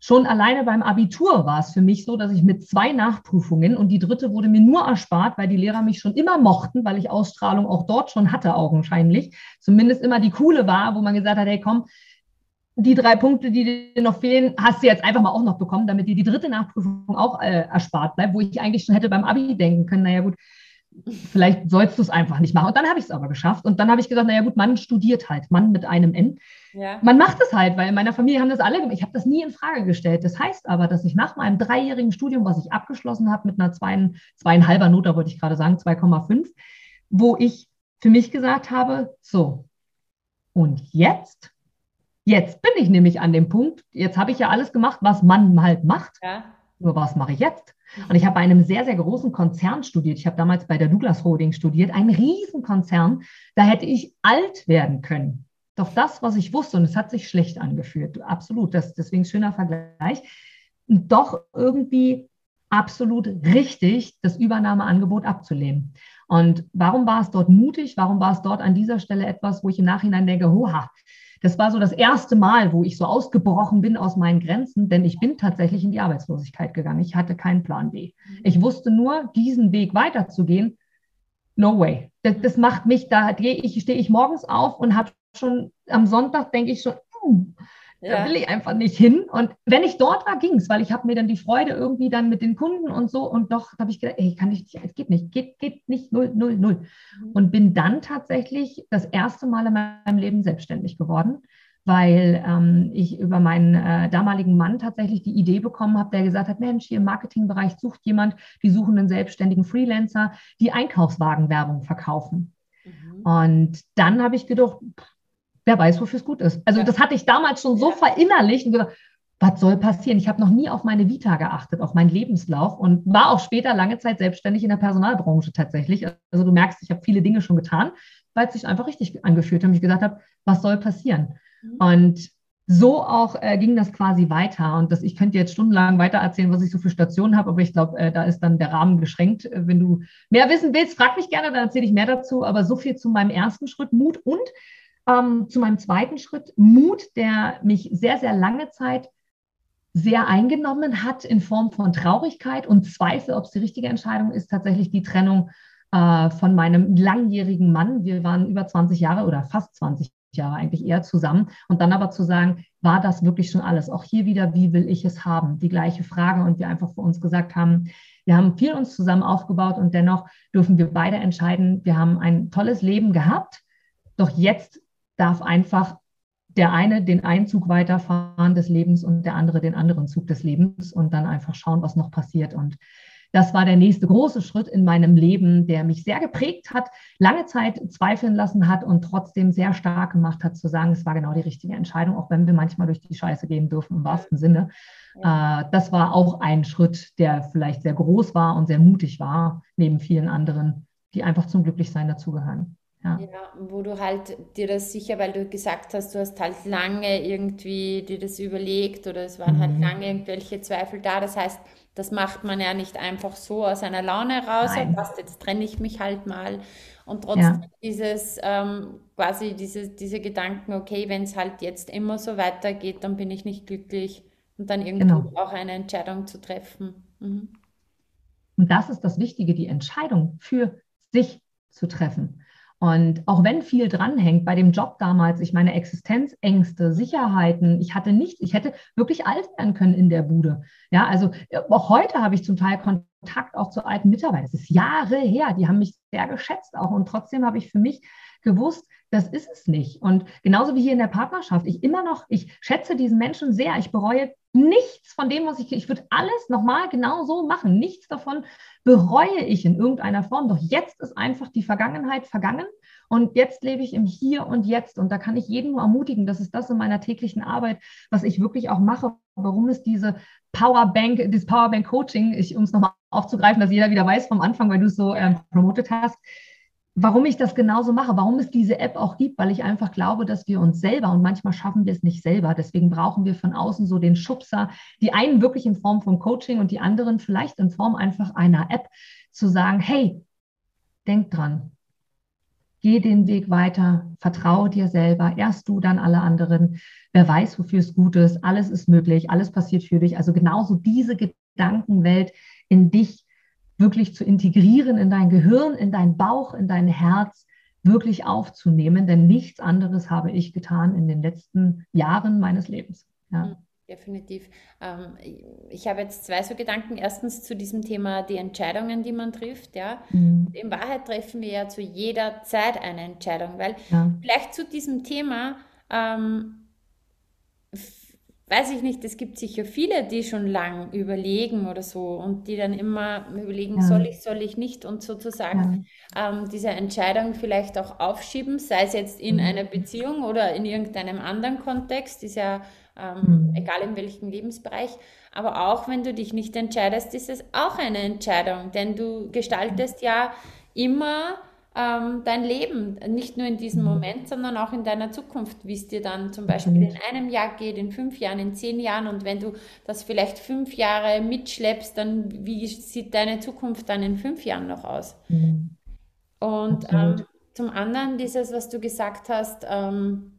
S2: Schon alleine beim Abitur war es für mich so, dass ich mit zwei Nachprüfungen und die dritte wurde mir nur erspart, weil die Lehrer mich schon immer mochten, weil ich Ausstrahlung auch dort schon hatte, augenscheinlich. Zumindest immer die coole war, wo man gesagt hat, hey komm, die drei Punkte, die dir noch fehlen, hast du jetzt einfach mal auch noch bekommen, damit dir die dritte Nachprüfung auch äh, erspart bleibt, wo ich eigentlich schon hätte beim Abi denken können, naja gut, vielleicht sollst du es einfach nicht machen. Und dann habe ich es aber geschafft. Und dann habe ich gesagt, naja gut, man studiert halt, Mann mit einem N. Ja. Man macht es halt, weil in meiner Familie haben das alle gemacht. Ich habe das nie in Frage gestellt. Das heißt aber, dass ich nach meinem dreijährigen Studium, was ich abgeschlossen habe mit einer zwei, zweieinhalber Note, wollte ich gerade sagen, 2,5, wo ich für mich gesagt habe, so, und jetzt? Jetzt bin ich nämlich an dem Punkt, jetzt habe ich ja alles gemacht, was man halt macht. Ja. Nur was mache ich jetzt? Und ich habe bei einem sehr, sehr großen Konzern studiert. Ich habe damals bei der Douglas Holding studiert, ein Riesenkonzern. Da hätte ich alt werden können. Doch das, was ich wusste, und es hat sich schlecht angefühlt, absolut, das, deswegen schöner Vergleich, doch irgendwie absolut richtig, das Übernahmeangebot abzulehnen. Und warum war es dort mutig? Warum war es dort an dieser Stelle etwas, wo ich im Nachhinein denke, hoha, das war so das erste Mal, wo ich so ausgebrochen bin aus meinen Grenzen, denn ich bin tatsächlich in die Arbeitslosigkeit gegangen. Ich hatte keinen Plan B. Ich wusste nur, diesen Weg weiterzugehen. No way. Das, das macht mich, da gehe ich, stehe ich morgens auf und habe schon am Sonntag denke ich schon, uh, ja. Da will ich einfach nicht hin. Und wenn ich dort war, ging es, weil ich habe mir dann die Freude irgendwie dann mit den Kunden und so und doch habe ich gedacht, ey, kann ich nicht, es geht nicht, geht, geht nicht, null, null, null. Mhm. Und bin dann tatsächlich das erste Mal in meinem Leben selbstständig geworden, weil ähm, ich über meinen äh, damaligen Mann tatsächlich die Idee bekommen habe, der gesagt hat, Mensch, hier im Marketingbereich sucht jemand, die suchen einen selbstständigen Freelancer, die Einkaufswagenwerbung verkaufen. Mhm. Und dann habe ich gedacht, wer weiß, wofür es gut ist. Also ja. das hatte ich damals schon so ja. verinnerlicht und gesagt, was soll passieren? Ich habe noch nie auf meine Vita geachtet, auf meinen Lebenslauf und war auch später lange Zeit selbstständig in der Personalbranche tatsächlich. Also du merkst, ich habe viele Dinge schon getan, weil es sich einfach richtig angefühlt hat und ich gesagt habe, was soll passieren? Mhm. Und so auch äh, ging das quasi weiter. Und das, ich könnte jetzt stundenlang weiter erzählen, was ich so für Stationen habe, aber ich glaube, äh, da ist dann der Rahmen beschränkt. Äh, wenn du mehr wissen willst, frag mich gerne, dann erzähle ich mehr dazu. Aber so viel zu meinem ersten Schritt, Mut und ähm, zu meinem zweiten Schritt, Mut, der mich sehr, sehr lange Zeit sehr eingenommen hat in Form von Traurigkeit und Zweifel, ob es die richtige Entscheidung ist, tatsächlich die Trennung äh, von meinem langjährigen Mann. Wir waren über 20 Jahre oder fast 20 Jahre eigentlich eher zusammen. Und dann aber zu sagen, war das wirklich schon alles? Auch hier wieder, wie will ich es haben? Die gleiche Frage. Und wir einfach für uns gesagt haben, wir haben viel uns zusammen aufgebaut und dennoch dürfen wir beide entscheiden, wir haben ein tolles Leben gehabt. Doch jetzt darf einfach der eine den einen Zug weiterfahren des Lebens und der andere den anderen Zug des Lebens und dann einfach schauen, was noch passiert. Und das war der nächste große Schritt in meinem Leben, der mich sehr geprägt hat, lange Zeit zweifeln lassen hat und trotzdem sehr stark gemacht hat, zu sagen, es war genau die richtige Entscheidung, auch wenn wir manchmal durch die Scheiße gehen dürfen, im wahrsten Sinne. Ja. Äh, das war auch ein Schritt, der vielleicht sehr groß war und sehr mutig war, neben vielen anderen, die einfach zum Glücklichsein dazugehören.
S1: Ja. ja, wo du halt dir das sicher, weil du gesagt hast, du hast halt lange irgendwie dir das überlegt oder es waren halt mhm. halt lange irgendwelche Zweifel da. Das heißt, das macht man ja nicht einfach so aus einer Laune raus, passt, jetzt trenne ich mich halt mal. Und trotzdem ja. dieses ähm, quasi diese, diese Gedanken, okay, wenn es halt jetzt immer so weitergeht, dann bin ich nicht glücklich und dann irgendwo genau. auch eine Entscheidung zu treffen. Mhm.
S2: Und das ist das Wichtige, die Entscheidung für sich zu treffen. Und auch wenn viel dranhängt bei dem Job damals, ich meine Existenzängste, Sicherheiten, ich hatte nichts, ich hätte wirklich alt werden können in der Bude. Ja, also äh, auch heute habe ich zum Teil Kontakt auch zu alten Mitarbeitern. Das ist Jahre her, die haben mich sehr geschätzt auch und trotzdem habe ich für mich gewusst, das ist es nicht. Und genauso wie hier in der Partnerschaft, ich immer noch, ich schätze diesen Menschen sehr. Ich bereue nichts von dem, was ich, ich würde alles nochmal genau so machen. Nichts davon bereue ich in irgendeiner Form. Doch jetzt ist einfach die Vergangenheit vergangen. Und jetzt lebe ich im Hier und Jetzt. Und da kann ich jeden nur ermutigen, das ist das in meiner täglichen Arbeit, was ich wirklich auch mache, warum es diese Powerbank, das Powerbank Coaching, um es nochmal aufzugreifen, dass jeder wieder weiß vom Anfang, weil du es so ähm, promotet hast, warum ich das genauso mache, warum es diese App auch gibt, weil ich einfach glaube, dass wir uns selber und manchmal schaffen wir es nicht selber. Deswegen brauchen wir von außen so den Schubser, die einen wirklich in Form von Coaching und die anderen vielleicht in Form einfach einer App zu sagen, hey, denk dran, geh den Weg weiter, vertraue dir selber, erst du, dann alle anderen. Wer weiß, wofür es gut ist, alles ist möglich, alles passiert für dich. Also genauso diese Gedankenwelt in dich wirklich zu integrieren in dein Gehirn, in dein Bauch, in dein Herz, wirklich aufzunehmen. Denn nichts anderes habe ich getan in den letzten Jahren meines Lebens. Ja.
S1: Definitiv. Ähm, ich habe jetzt zwei so Gedanken. Erstens zu diesem Thema die Entscheidungen, die man trifft. Ja. Mhm. In Wahrheit treffen wir ja zu jeder Zeit eine Entscheidung, weil ja. vielleicht zu diesem Thema ähm, weiß ich nicht, es gibt sicher viele, die schon lang überlegen oder so und die dann immer überlegen, ja. soll ich, soll ich nicht und sozusagen ja. ähm, diese Entscheidung vielleicht auch aufschieben, sei es jetzt in mhm. einer Beziehung oder in irgendeinem anderen Kontext, ist ja ähm, mhm. egal in welchem Lebensbereich. Aber auch wenn du dich nicht entscheidest, ist es auch eine Entscheidung, denn du gestaltest ja immer ähm, dein Leben, nicht nur in diesem mhm. Moment, sondern auch in deiner Zukunft, wie es dir dann zum Beispiel in einem Jahr geht, in fünf Jahren, in zehn Jahren und wenn du das vielleicht fünf Jahre mitschleppst, dann wie sieht deine Zukunft dann in fünf Jahren noch aus? Mhm. Und ähm, zum anderen dieses, was du gesagt hast, ähm,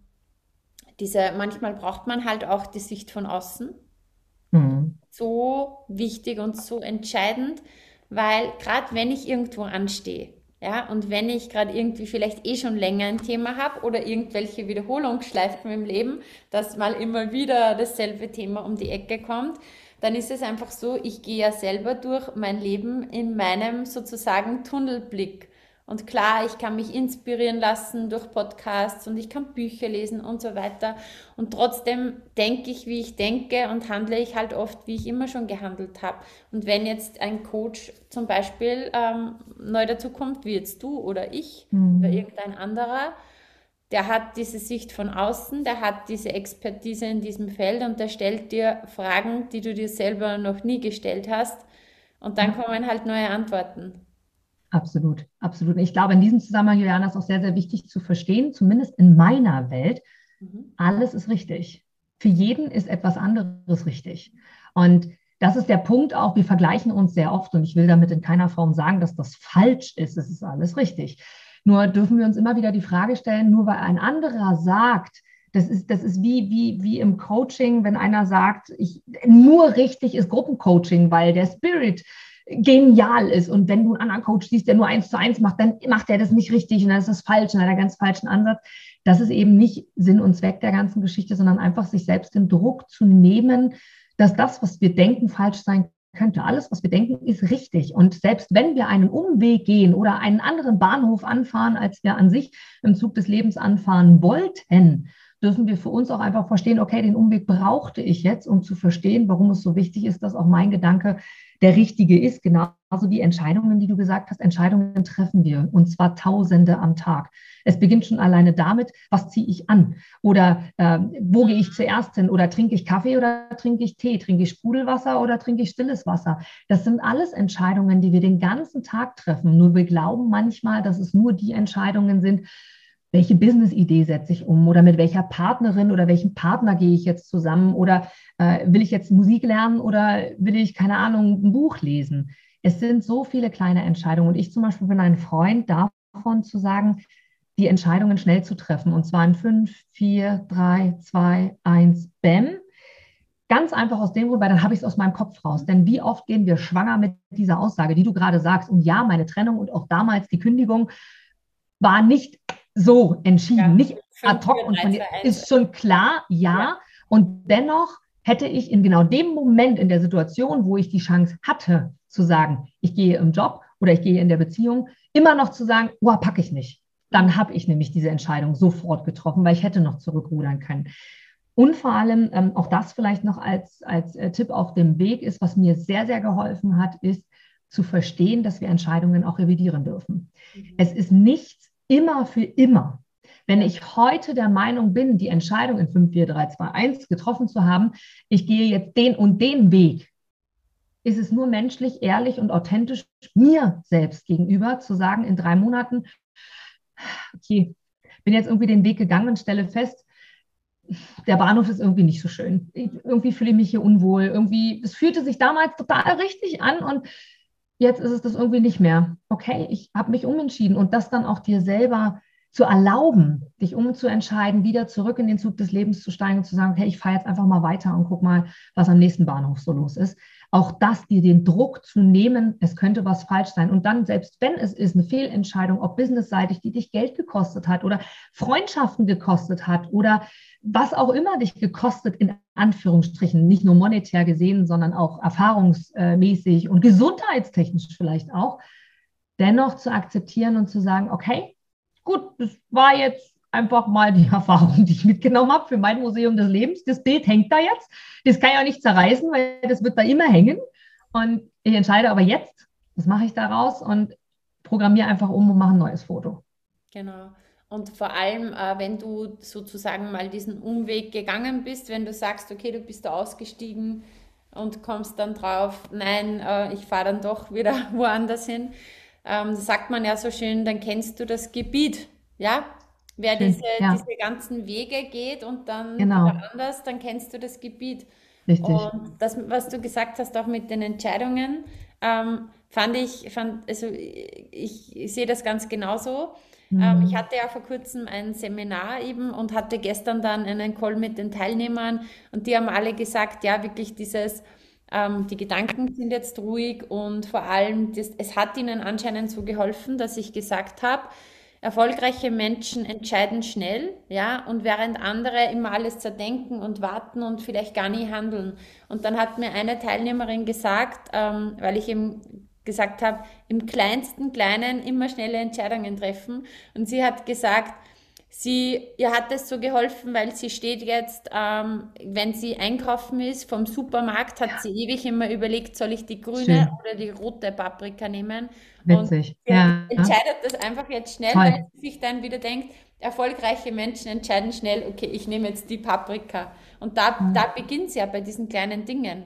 S1: diese, manchmal braucht man halt auch die Sicht von außen. Mhm. So wichtig und so entscheidend, weil gerade wenn ich irgendwo anstehe, ja, und wenn ich gerade irgendwie vielleicht eh schon länger ein Thema habe oder irgendwelche Wiederholungsschleifen im Leben, dass mal immer wieder dasselbe Thema um die Ecke kommt, dann ist es einfach so, ich gehe ja selber durch mein Leben in meinem sozusagen Tunnelblick. Und klar, ich kann mich inspirieren lassen durch Podcasts und ich kann Bücher lesen und so weiter. Und trotzdem denke ich, wie ich denke und handle ich halt oft, wie ich immer schon gehandelt habe. Und wenn jetzt ein Coach zum Beispiel ähm, neu dazukommt, wie jetzt du oder ich mhm. oder irgendein anderer, der hat diese Sicht von außen, der hat diese Expertise in diesem Feld und der stellt dir Fragen, die du dir selber noch nie gestellt hast. Und dann kommen halt neue Antworten.
S2: Absolut, absolut. Ich glaube, in diesem Zusammenhang, Juliana, ist auch sehr, sehr wichtig zu verstehen, zumindest in meiner Welt, mhm. alles ist richtig. Für jeden ist etwas anderes richtig. Und das ist der Punkt auch, wir vergleichen uns sehr oft und ich will damit in keiner Form sagen, dass das falsch ist. Es ist alles richtig. Nur dürfen wir uns immer wieder die Frage stellen, nur weil ein anderer sagt, das ist, das ist wie, wie, wie im Coaching, wenn einer sagt, ich, nur richtig ist Gruppencoaching, weil der Spirit genial ist. Und wenn du einen anderen Coach siehst, der nur eins zu eins macht, dann macht er das nicht richtig und dann ist das falsch und hat einen ganz falschen Ansatz. Das ist eben nicht Sinn und Zweck der ganzen Geschichte, sondern einfach sich selbst den Druck zu nehmen, dass das, was wir denken, falsch sein könnte. Alles, was wir denken, ist richtig. Und selbst wenn wir einen Umweg gehen oder einen anderen Bahnhof anfahren, als wir an sich im Zug des Lebens anfahren wollten, dürfen wir für uns auch einfach verstehen, okay, den Umweg brauchte ich jetzt, um zu verstehen, warum es so wichtig ist, dass auch mein Gedanke der richtige ist. Genauso wie Entscheidungen, die du gesagt hast, Entscheidungen treffen wir und zwar Tausende am Tag. Es beginnt schon alleine damit, was ziehe ich an oder äh, wo gehe ich zuerst hin oder trinke ich Kaffee oder trinke ich Tee, trinke ich Sprudelwasser oder trinke ich stilles Wasser. Das sind alles Entscheidungen, die wir den ganzen Tag treffen. Nur wir glauben manchmal, dass es nur die Entscheidungen sind, welche Business-Idee setze ich um oder mit welcher Partnerin oder welchem Partner gehe ich jetzt zusammen oder äh, will ich jetzt Musik lernen oder will ich, keine Ahnung, ein Buch lesen? Es sind so viele kleine Entscheidungen und ich zum Beispiel bin ein Freund davon zu sagen, die Entscheidungen schnell zu treffen und zwar in fünf, vier, drei, zwei, eins, bam. Ganz einfach aus dem Grund, weil dann habe ich es aus meinem Kopf raus. Denn wie oft gehen wir schwanger mit dieser Aussage, die du gerade sagst? Und ja, meine Trennung und auch damals die Kündigung war nicht so entschieden, ja, nicht ad hoc und von dir. Ist schon klar, ja. ja. Und dennoch hätte ich in genau dem Moment in der Situation, wo ich die Chance hatte, zu sagen, ich gehe im Job oder ich gehe in der Beziehung, immer noch zu sagen, oh, packe ich nicht. Dann habe ich nämlich diese Entscheidung sofort getroffen, weil ich hätte noch zurückrudern können. Und vor allem, ähm, auch das vielleicht noch als, als äh, Tipp auf dem Weg ist, was mir sehr, sehr geholfen hat, ist zu verstehen, dass wir Entscheidungen auch revidieren dürfen. Mhm. Es ist nichts immer für immer. Wenn ich heute der Meinung bin, die Entscheidung in 5, 4, 3, 2, 1 getroffen zu haben, ich gehe jetzt den und den Weg, ist es nur menschlich, ehrlich und authentisch mir selbst gegenüber zu sagen, in drei Monaten, okay, bin jetzt irgendwie den Weg gegangen und stelle fest, der Bahnhof ist irgendwie nicht so schön. Ich, irgendwie fühle ich mich hier unwohl. Irgendwie, es fühlte sich damals total richtig an und jetzt ist es das irgendwie nicht mehr. Okay, ich habe mich umentschieden und das dann auch dir selber zu erlauben, dich umzuentscheiden, wieder zurück in den Zug des Lebens zu steigen und zu sagen, okay, ich fahre jetzt einfach mal weiter und guck mal, was am nächsten Bahnhof so los ist. Auch das, dir den Druck zu nehmen, es könnte was falsch sein. Und dann, selbst wenn es ist, eine Fehlentscheidung, ob businessseitig, die dich Geld gekostet hat oder Freundschaften gekostet hat oder was auch immer dich gekostet, in Anführungsstrichen, nicht nur monetär gesehen, sondern auch erfahrungsmäßig und gesundheitstechnisch vielleicht auch, dennoch zu akzeptieren und zu sagen, okay, gut, das war jetzt einfach mal die [laughs] Erfahrung, die ich mitgenommen habe für mein Museum des Lebens. Das Bild hängt da jetzt. Das kann ich auch nicht zerreißen, weil das wird da immer hängen. Und ich entscheide aber jetzt, was mache ich daraus und programmiere einfach um und mache ein neues Foto.
S1: Genau. Und vor allem, äh, wenn du sozusagen mal diesen Umweg gegangen bist, wenn du sagst, okay, du bist da ausgestiegen und kommst dann drauf, nein, äh, ich fahre dann doch wieder [laughs] woanders hin, ähm, sagt man ja so schön, dann kennst du das Gebiet. Ja, wer diese, ja. diese ganzen Wege geht und dann
S2: genau.
S1: anders, dann kennst du das Gebiet.
S2: Richtig.
S1: Und das, was du gesagt hast, auch mit den Entscheidungen, ähm, fand ich, fand, also ich, ich sehe das ganz genauso. Ähm, mhm. Ich hatte ja vor kurzem ein Seminar eben und hatte gestern dann einen Call mit den Teilnehmern und die haben alle gesagt, ja, wirklich dieses, ähm, die Gedanken sind jetzt ruhig und vor allem, das, es hat ihnen anscheinend so geholfen, dass ich gesagt habe, erfolgreiche Menschen entscheiden schnell, ja, und während andere immer alles zerdenken und warten und vielleicht gar nie handeln. Und dann hat mir eine Teilnehmerin gesagt, ähm, weil ich eben gesagt habe, im kleinsten Kleinen immer schnelle Entscheidungen treffen. Und sie hat gesagt, Sie, ihr hat es so geholfen, weil sie steht jetzt, ähm, wenn sie einkaufen ist vom Supermarkt, hat ja. sie ewig immer überlegt, soll ich die grüne Schön. oder die rote Paprika nehmen?
S2: Witzig.
S1: Und ja. entscheidet das einfach jetzt schnell, Toll. weil sie sich dann wieder denkt, erfolgreiche Menschen entscheiden schnell, okay, ich nehme jetzt die Paprika. Und da, mhm. da beginnt es ja bei diesen kleinen Dingen.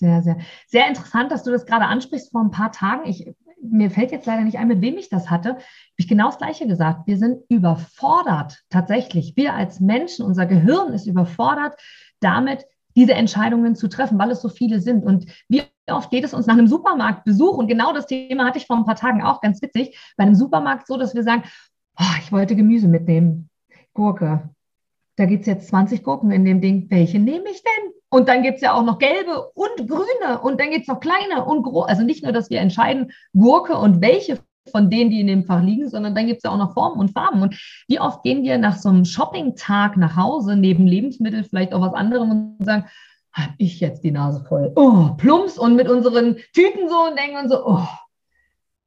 S2: Sehr, sehr. Sehr interessant, dass du das gerade ansprichst vor ein paar Tagen. Ich mir fällt jetzt leider nicht ein, mit wem ich das hatte, habe ich genau das Gleiche gesagt. Wir sind überfordert tatsächlich. Wir als Menschen, unser Gehirn ist überfordert damit, diese Entscheidungen zu treffen, weil es so viele sind. Und wie oft geht es uns nach einem Supermarktbesuch? Und genau das Thema hatte ich vor ein paar Tagen auch ganz witzig. Bei einem Supermarkt so, dass wir sagen, oh, ich wollte Gemüse mitnehmen. Gurke. Da gibt es jetzt 20 Gurken in dem Ding. Welche nehme ich denn? Und dann gibt es ja auch noch gelbe und grüne und dann gibt es noch kleine und große. Also nicht nur, dass wir entscheiden, Gurke und welche von denen, die in dem Fach liegen, sondern dann gibt es ja auch noch Formen und Farben. Und wie oft gehen wir nach so einem Shopping-Tag nach Hause, neben Lebensmitteln vielleicht auch was anderem und sagen, habe ich jetzt die Nase voll. Oh, plumps und mit unseren Tüten so und denken und so, oh,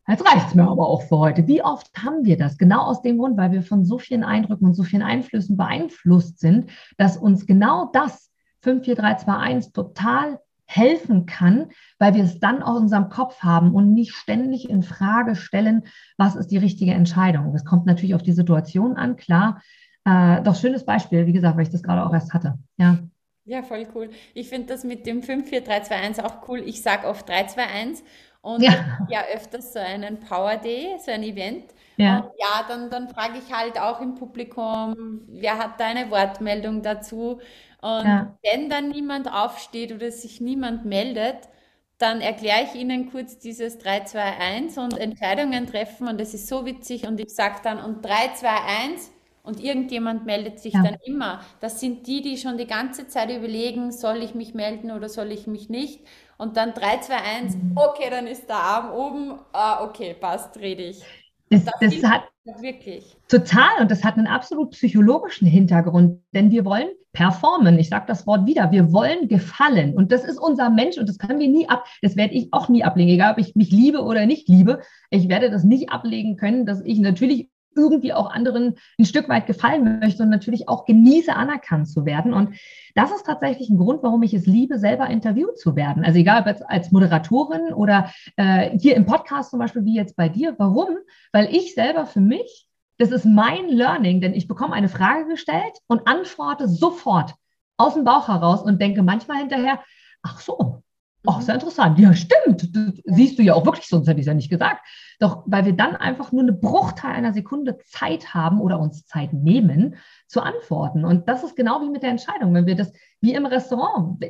S2: jetzt reicht es mir aber auch für heute. Wie oft haben wir das? Genau aus dem Grund, weil wir von so vielen Eindrücken und so vielen Einflüssen beeinflusst sind, dass uns genau das 54321 total helfen kann, weil wir es dann aus unserem Kopf haben und nicht ständig in Frage stellen, was ist die richtige Entscheidung. Das kommt natürlich auf die Situation an, klar. Äh, doch schönes Beispiel, wie gesagt, weil ich das gerade auch erst hatte. Ja.
S1: Ja, voll cool. Ich finde das mit dem 54321 auch cool. Ich sage oft 321 und ja. ja öfters so einen Power Day, so ein Event. Ja, und ja dann, dann frage ich halt auch im Publikum, wer hat da eine Wortmeldung dazu? Und ja. wenn dann niemand aufsteht oder sich niemand meldet, dann erkläre ich Ihnen kurz dieses 3-2-1 und Entscheidungen treffen. Und das ist so witzig. Und ich sage dann, und 3-2-1 und irgendjemand meldet sich ja. dann immer. Das sind die, die schon die ganze Zeit überlegen, soll ich mich melden oder soll ich mich nicht. Und dann 3, 2, 1, okay, dann ist der Arm oben, ah, okay, passt, rede ich.
S2: Das, das, das hat wirklich. Total und das hat einen absolut psychologischen Hintergrund, denn wir wollen performen. Ich sage das Wort wieder. Wir wollen gefallen und das ist unser Mensch und das können wir nie ab. Das werde ich auch nie ablegen, egal ob ich mich liebe oder nicht liebe. Ich werde das nicht ablegen können, dass ich natürlich irgendwie auch anderen ein Stück weit gefallen möchte und natürlich auch genieße, anerkannt zu werden. Und das ist tatsächlich ein Grund, warum ich es liebe, selber interviewt zu werden. Also egal ob jetzt als Moderatorin oder äh, hier im Podcast zum Beispiel, wie jetzt bei dir. Warum? Weil ich selber für mich, das ist mein Learning, denn ich bekomme eine Frage gestellt und antworte sofort aus dem Bauch heraus und denke manchmal hinterher, ach so, Ach, sehr interessant. Ja, stimmt. Das siehst du ja auch wirklich, sonst hätte ich es ja nicht gesagt. Doch weil wir dann einfach nur eine Bruchteil einer Sekunde Zeit haben oder uns Zeit nehmen, zu antworten. Und das ist genau wie mit der Entscheidung. Wenn wir das, wie im Restaurant,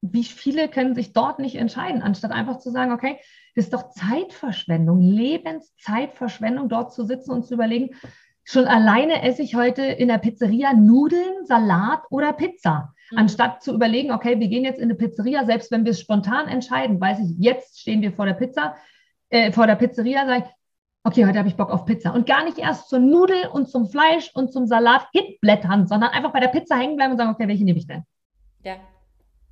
S2: wie viele können sich dort nicht entscheiden, anstatt einfach zu sagen, okay, ist doch Zeitverschwendung, Lebenszeitverschwendung, dort zu sitzen und zu überlegen, schon alleine esse ich heute in der Pizzeria Nudeln, Salat oder Pizza. Mhm. Anstatt zu überlegen, okay, wir gehen jetzt in eine Pizzeria, selbst wenn wir es spontan entscheiden, weiß ich, jetzt stehen wir vor der Pizza, äh, vor der Pizzeria, sage ich, okay, heute habe ich Bock auf Pizza. Und gar nicht erst zur Nudel und zum Fleisch und zum Salat hinblättern, sondern einfach bei der Pizza hängen bleiben und sagen, okay, welche nehme ich denn? Ja.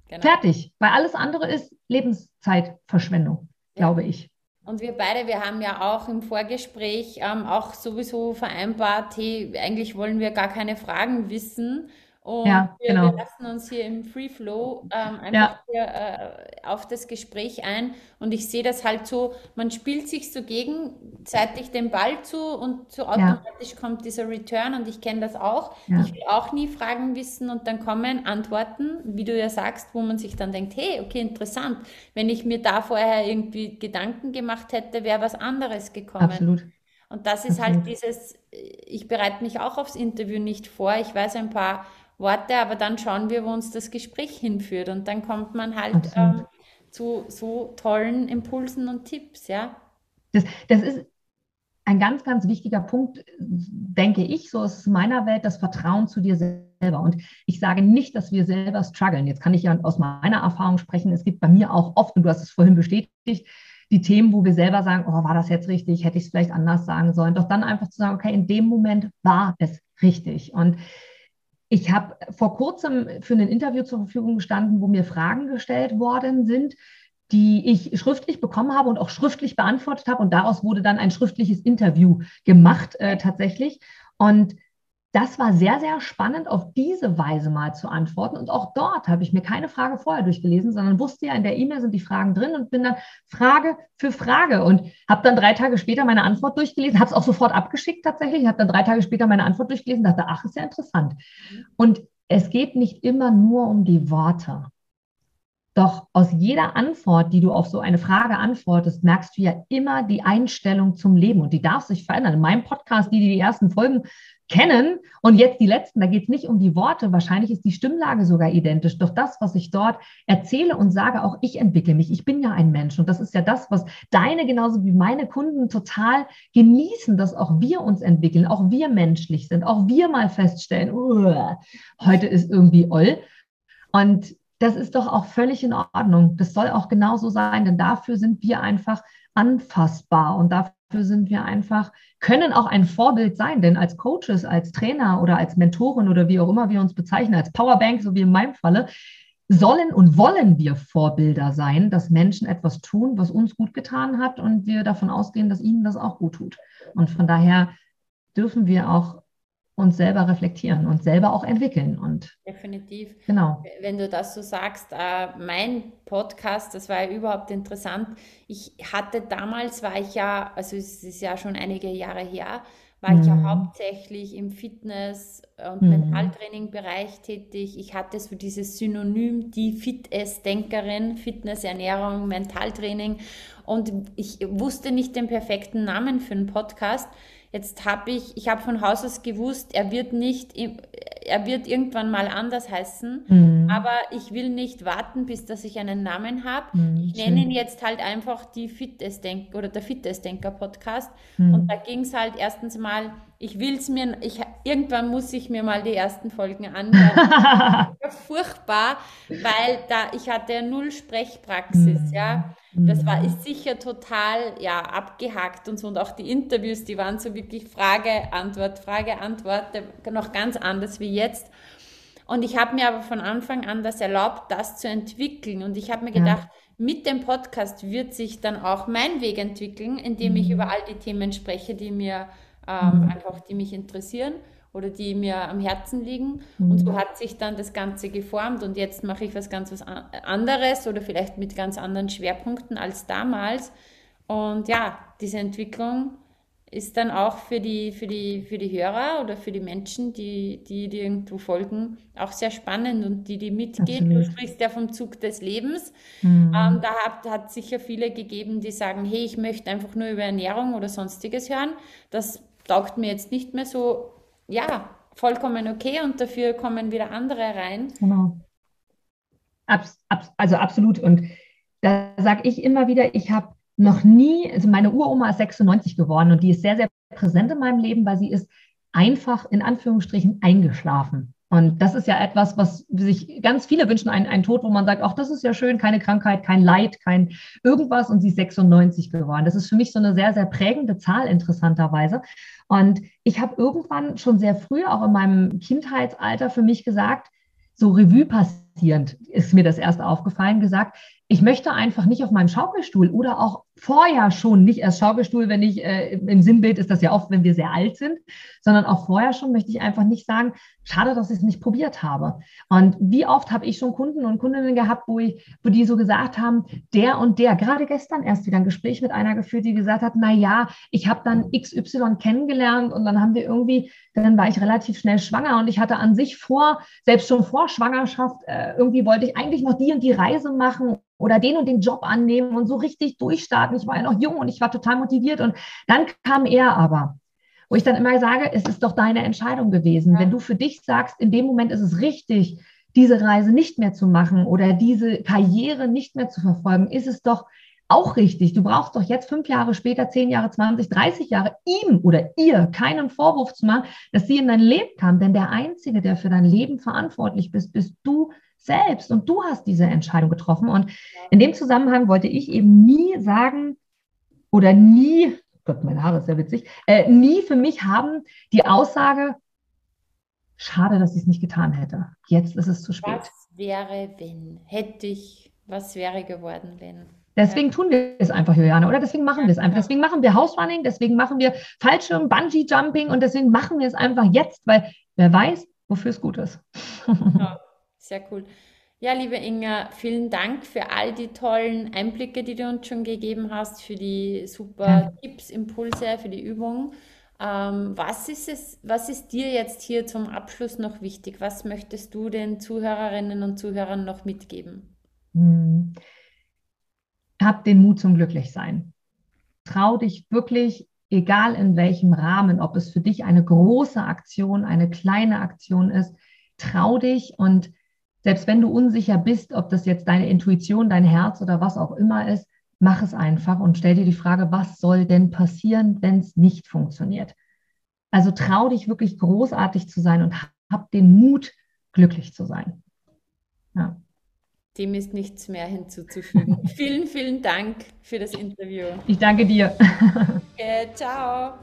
S2: Genau. Fertig. Weil alles andere ist Lebenszeitverschwendung. Glaube ich.
S1: Und wir beide, wir haben ja auch im Vorgespräch ähm, auch sowieso vereinbart, hey, eigentlich wollen wir gar keine Fragen wissen, und ja, wir, genau. wir, lassen uns hier im Free Flow ähm, einfach ja. hier, äh, auf das Gespräch ein. Und ich sehe das halt so, man spielt sich so gegenseitig den Ball zu und so automatisch ja. kommt dieser Return und ich kenne das auch. Ich will auch nie Fragen wissen und dann kommen Antworten, wie du ja sagst, wo man sich dann denkt, hey, okay, interessant. Wenn ich mir da vorher irgendwie Gedanken gemacht hätte, wäre was anderes gekommen. Absolut. Und das ist halt Absolut. halt dieses, ich bereite mich auch aufs Interview nicht vor. Ich weiß ein paar Worte, aber dann schauen wir, wo uns das Gespräch hinführt. Und dann kommt man halt ähm, zu so tollen Impulsen und Tipps, ja.
S2: Das, das ist ein ganz, ganz wichtiger Punkt, denke ich, so ist es in meiner Welt, das Vertrauen zu dir selber. Und ich sage nicht, dass wir selber strugglen. Jetzt kann ich ja aus meiner Erfahrung sprechen. Es gibt bei mir auch oft, und du hast es vorhin bestätigt, die Themen, wo wir selber sagen, oh, war das jetzt richtig? Hätte ich es vielleicht anders sagen sollen? Doch dann einfach zu sagen, okay, in dem Moment war es richtig. Und ich habe vor kurzem für ein Interview zur Verfügung gestanden, wo mir Fragen gestellt worden sind, die ich schriftlich bekommen habe und auch schriftlich beantwortet habe. Und daraus wurde dann ein schriftliches Interview gemacht äh, tatsächlich. Und das war sehr, sehr spannend, auf diese Weise mal zu antworten. Und auch dort habe ich mir keine Frage vorher durchgelesen, sondern wusste ja, in der E-Mail sind die Fragen drin und bin dann Frage für Frage und habe dann drei Tage später meine Antwort durchgelesen, habe es auch sofort abgeschickt tatsächlich, habe dann drei Tage später meine Antwort durchgelesen, dachte, ach, ist ja interessant. Und es geht nicht immer nur um die Worte. Doch aus jeder Antwort, die du auf so eine Frage antwortest, merkst du ja immer die Einstellung zum Leben und die darf sich verändern. In meinem Podcast, die die ersten Folgen kennen. Und jetzt die letzten, da geht es nicht um die Worte, wahrscheinlich ist die Stimmlage sogar identisch. Doch das, was ich dort erzähle und sage, auch ich entwickle mich. Ich bin ja ein Mensch. Und das ist ja das, was deine genauso wie meine Kunden total genießen, dass auch wir uns entwickeln, auch wir menschlich sind, auch wir mal feststellen, heute ist irgendwie Oll. Und das ist doch auch völlig in Ordnung. Das soll auch genauso sein, denn dafür sind wir einfach anfassbar und dafür sind wir einfach, können auch ein Vorbild sein, denn als Coaches, als Trainer oder als Mentoren oder wie auch immer wir uns bezeichnen, als Powerbank, so wie in meinem Falle, sollen und wollen wir Vorbilder sein, dass Menschen etwas tun, was uns gut getan hat und wir davon ausgehen, dass ihnen das auch gut tut. Und von daher dürfen wir auch uns selber reflektieren und selber auch entwickeln. Und
S1: Definitiv. Genau. Wenn du das so sagst, äh, mein Podcast, das war ja überhaupt interessant. Ich hatte damals, war ich ja, also es ist ja schon einige Jahre her, war mhm. ich ja mhm. hauptsächlich im Fitness- und mhm. Mentaltraining-Bereich tätig. Ich hatte so dieses Synonym, die Fitness-Denkerin, Fitness, Ernährung, Mentaltraining. Und ich wusste nicht den perfekten Namen für einen Podcast. Jetzt habe ich, ich habe von Haus aus gewusst, er wird nicht, er wird irgendwann mal anders heißen, mhm. aber ich will nicht warten, bis dass ich einen Namen habe. Mhm, ich nenne ihn jetzt halt einfach die Fitnessdenker oder der Fitnessdenker Podcast. Mhm. Und da ging es halt erstens mal, ich will es mir, ich, irgendwann muss ich mir mal die ersten Folgen anhören. [laughs] furchtbar, weil da ich hatte null Sprechpraxis, mhm. ja. Das war, ist sicher total ja, abgehackt und so. Und auch die Interviews, die waren so wirklich Frage, Antwort, Frage, Antwort, noch ganz anders wie jetzt. Und ich habe mir aber von Anfang an das erlaubt, das zu entwickeln. Und ich habe mir gedacht, ja. mit dem Podcast wird sich dann auch mein Weg entwickeln, indem mhm. ich über all die Themen spreche, die mir ähm, mhm. einfach, die mich interessieren oder die mir am Herzen liegen. Mhm. Und so hat sich dann das Ganze geformt und jetzt mache ich was ganz was anderes oder vielleicht mit ganz anderen Schwerpunkten als damals. Und ja, diese Entwicklung ist dann auch für die, für die, für die Hörer oder für die Menschen, die, die, die irgendwo folgen, auch sehr spannend und die, die mitgehen. Absolut. Du sprichst ja vom Zug des Lebens. Mhm. Ähm, da hat es sicher viele gegeben, die sagen, hey, ich möchte einfach nur über Ernährung oder sonstiges hören. Das taugt mir jetzt nicht mehr so ja, vollkommen okay und dafür kommen wieder andere rein. Genau.
S2: Abs, abs, also absolut. Und da sage ich immer wieder, ich habe noch nie, also meine Uroma ist 96 geworden und die ist sehr, sehr präsent in meinem Leben, weil sie ist einfach in Anführungsstrichen eingeschlafen. Und das ist ja etwas, was sich ganz viele wünschen, ein, ein Tod, wo man sagt, ach, das ist ja schön, keine Krankheit, kein Leid, kein irgendwas. Und sie ist 96 geworden. Das ist für mich so eine sehr, sehr prägende Zahl, interessanterweise. Und ich habe irgendwann schon sehr früh, auch in meinem Kindheitsalter, für mich gesagt, so Revue passierend ist mir das erst aufgefallen, gesagt, ich möchte einfach nicht auf meinem Schaukelstuhl oder auch vorher schon, nicht erst Schaukelstuhl, wenn ich äh, im Sinnbild ist das ja oft, wenn wir sehr alt sind, sondern auch vorher schon möchte ich einfach nicht sagen, schade, dass ich es nicht probiert habe. Und wie oft habe ich schon Kunden und Kundinnen gehabt, wo, ich, wo die so gesagt haben, der und der, gerade gestern erst wieder ein Gespräch mit einer geführt, die gesagt hat, na ja, ich habe dann XY kennengelernt und dann haben wir irgendwie, dann war ich relativ schnell schwanger und ich hatte an sich vor, selbst schon vor Schwangerschaft, äh, irgendwie wollte ich eigentlich noch die und die Reise machen oder den und den Job annehmen und so richtig durchstarten. Ich war ja noch jung und ich war total motiviert. Und dann kam er aber, wo ich dann immer sage, es ist doch deine Entscheidung gewesen. Ja. Wenn du für dich sagst, in dem Moment ist es richtig, diese Reise nicht mehr zu machen oder diese Karriere nicht mehr zu verfolgen, ist es doch auch richtig. Du brauchst doch jetzt fünf Jahre später, zehn Jahre, 20, 30 Jahre ihm oder ihr keinen Vorwurf zu machen, dass sie in dein Leben kam. Denn der Einzige, der für dein Leben verantwortlich bist, bist du selbst und du hast diese Entscheidung getroffen. Und in dem Zusammenhang wollte ich eben nie sagen oder nie, Gott, meine Haare ist sehr witzig, äh, nie für mich haben die Aussage, schade, dass ich es nicht getan hätte. Jetzt ist es zu spät.
S1: Was wäre, wenn? Hätte ich, was wäre geworden, wenn?
S2: Deswegen tun wir es einfach, Juliane, oder? Deswegen machen wir es einfach. Deswegen machen wir House-Running, deswegen machen wir Fallschirm, Bungee-Jumping und deswegen machen wir es einfach jetzt, weil wer weiß, wofür es gut ist. [laughs]
S1: Ja. Sehr cool. Ja, liebe Inga, vielen Dank für all die tollen Einblicke, die du uns schon gegeben hast, für die super. Tipps, Impulse, für die Übung. Ähm, was, ist es, was ist dir jetzt hier zum Abschluss noch wichtig? Was möchtest du den Zuhörerinnen und Zuhörern noch mitgeben? Hm.
S2: Hab den Mut zum Glücklichsein. Trau dich wirklich, egal in welchem Rahmen, ob es für dich eine große Aktion, eine kleine Aktion ist, trau dich und selbst wenn du unsicher bist, ob das jetzt deine Intuition, dein Herz oder was auch immer ist, mach es einfach und stell dir die Frage, was soll denn passieren, wenn es nicht funktioniert? Also trau dich wirklich großartig zu sein und hab den Mut, glücklich zu sein.
S1: Ja. Dem ist nichts mehr hinzuzufügen. [laughs] vielen, vielen Dank für das Interview.
S2: Ich danke dir.
S1: Okay, ciao.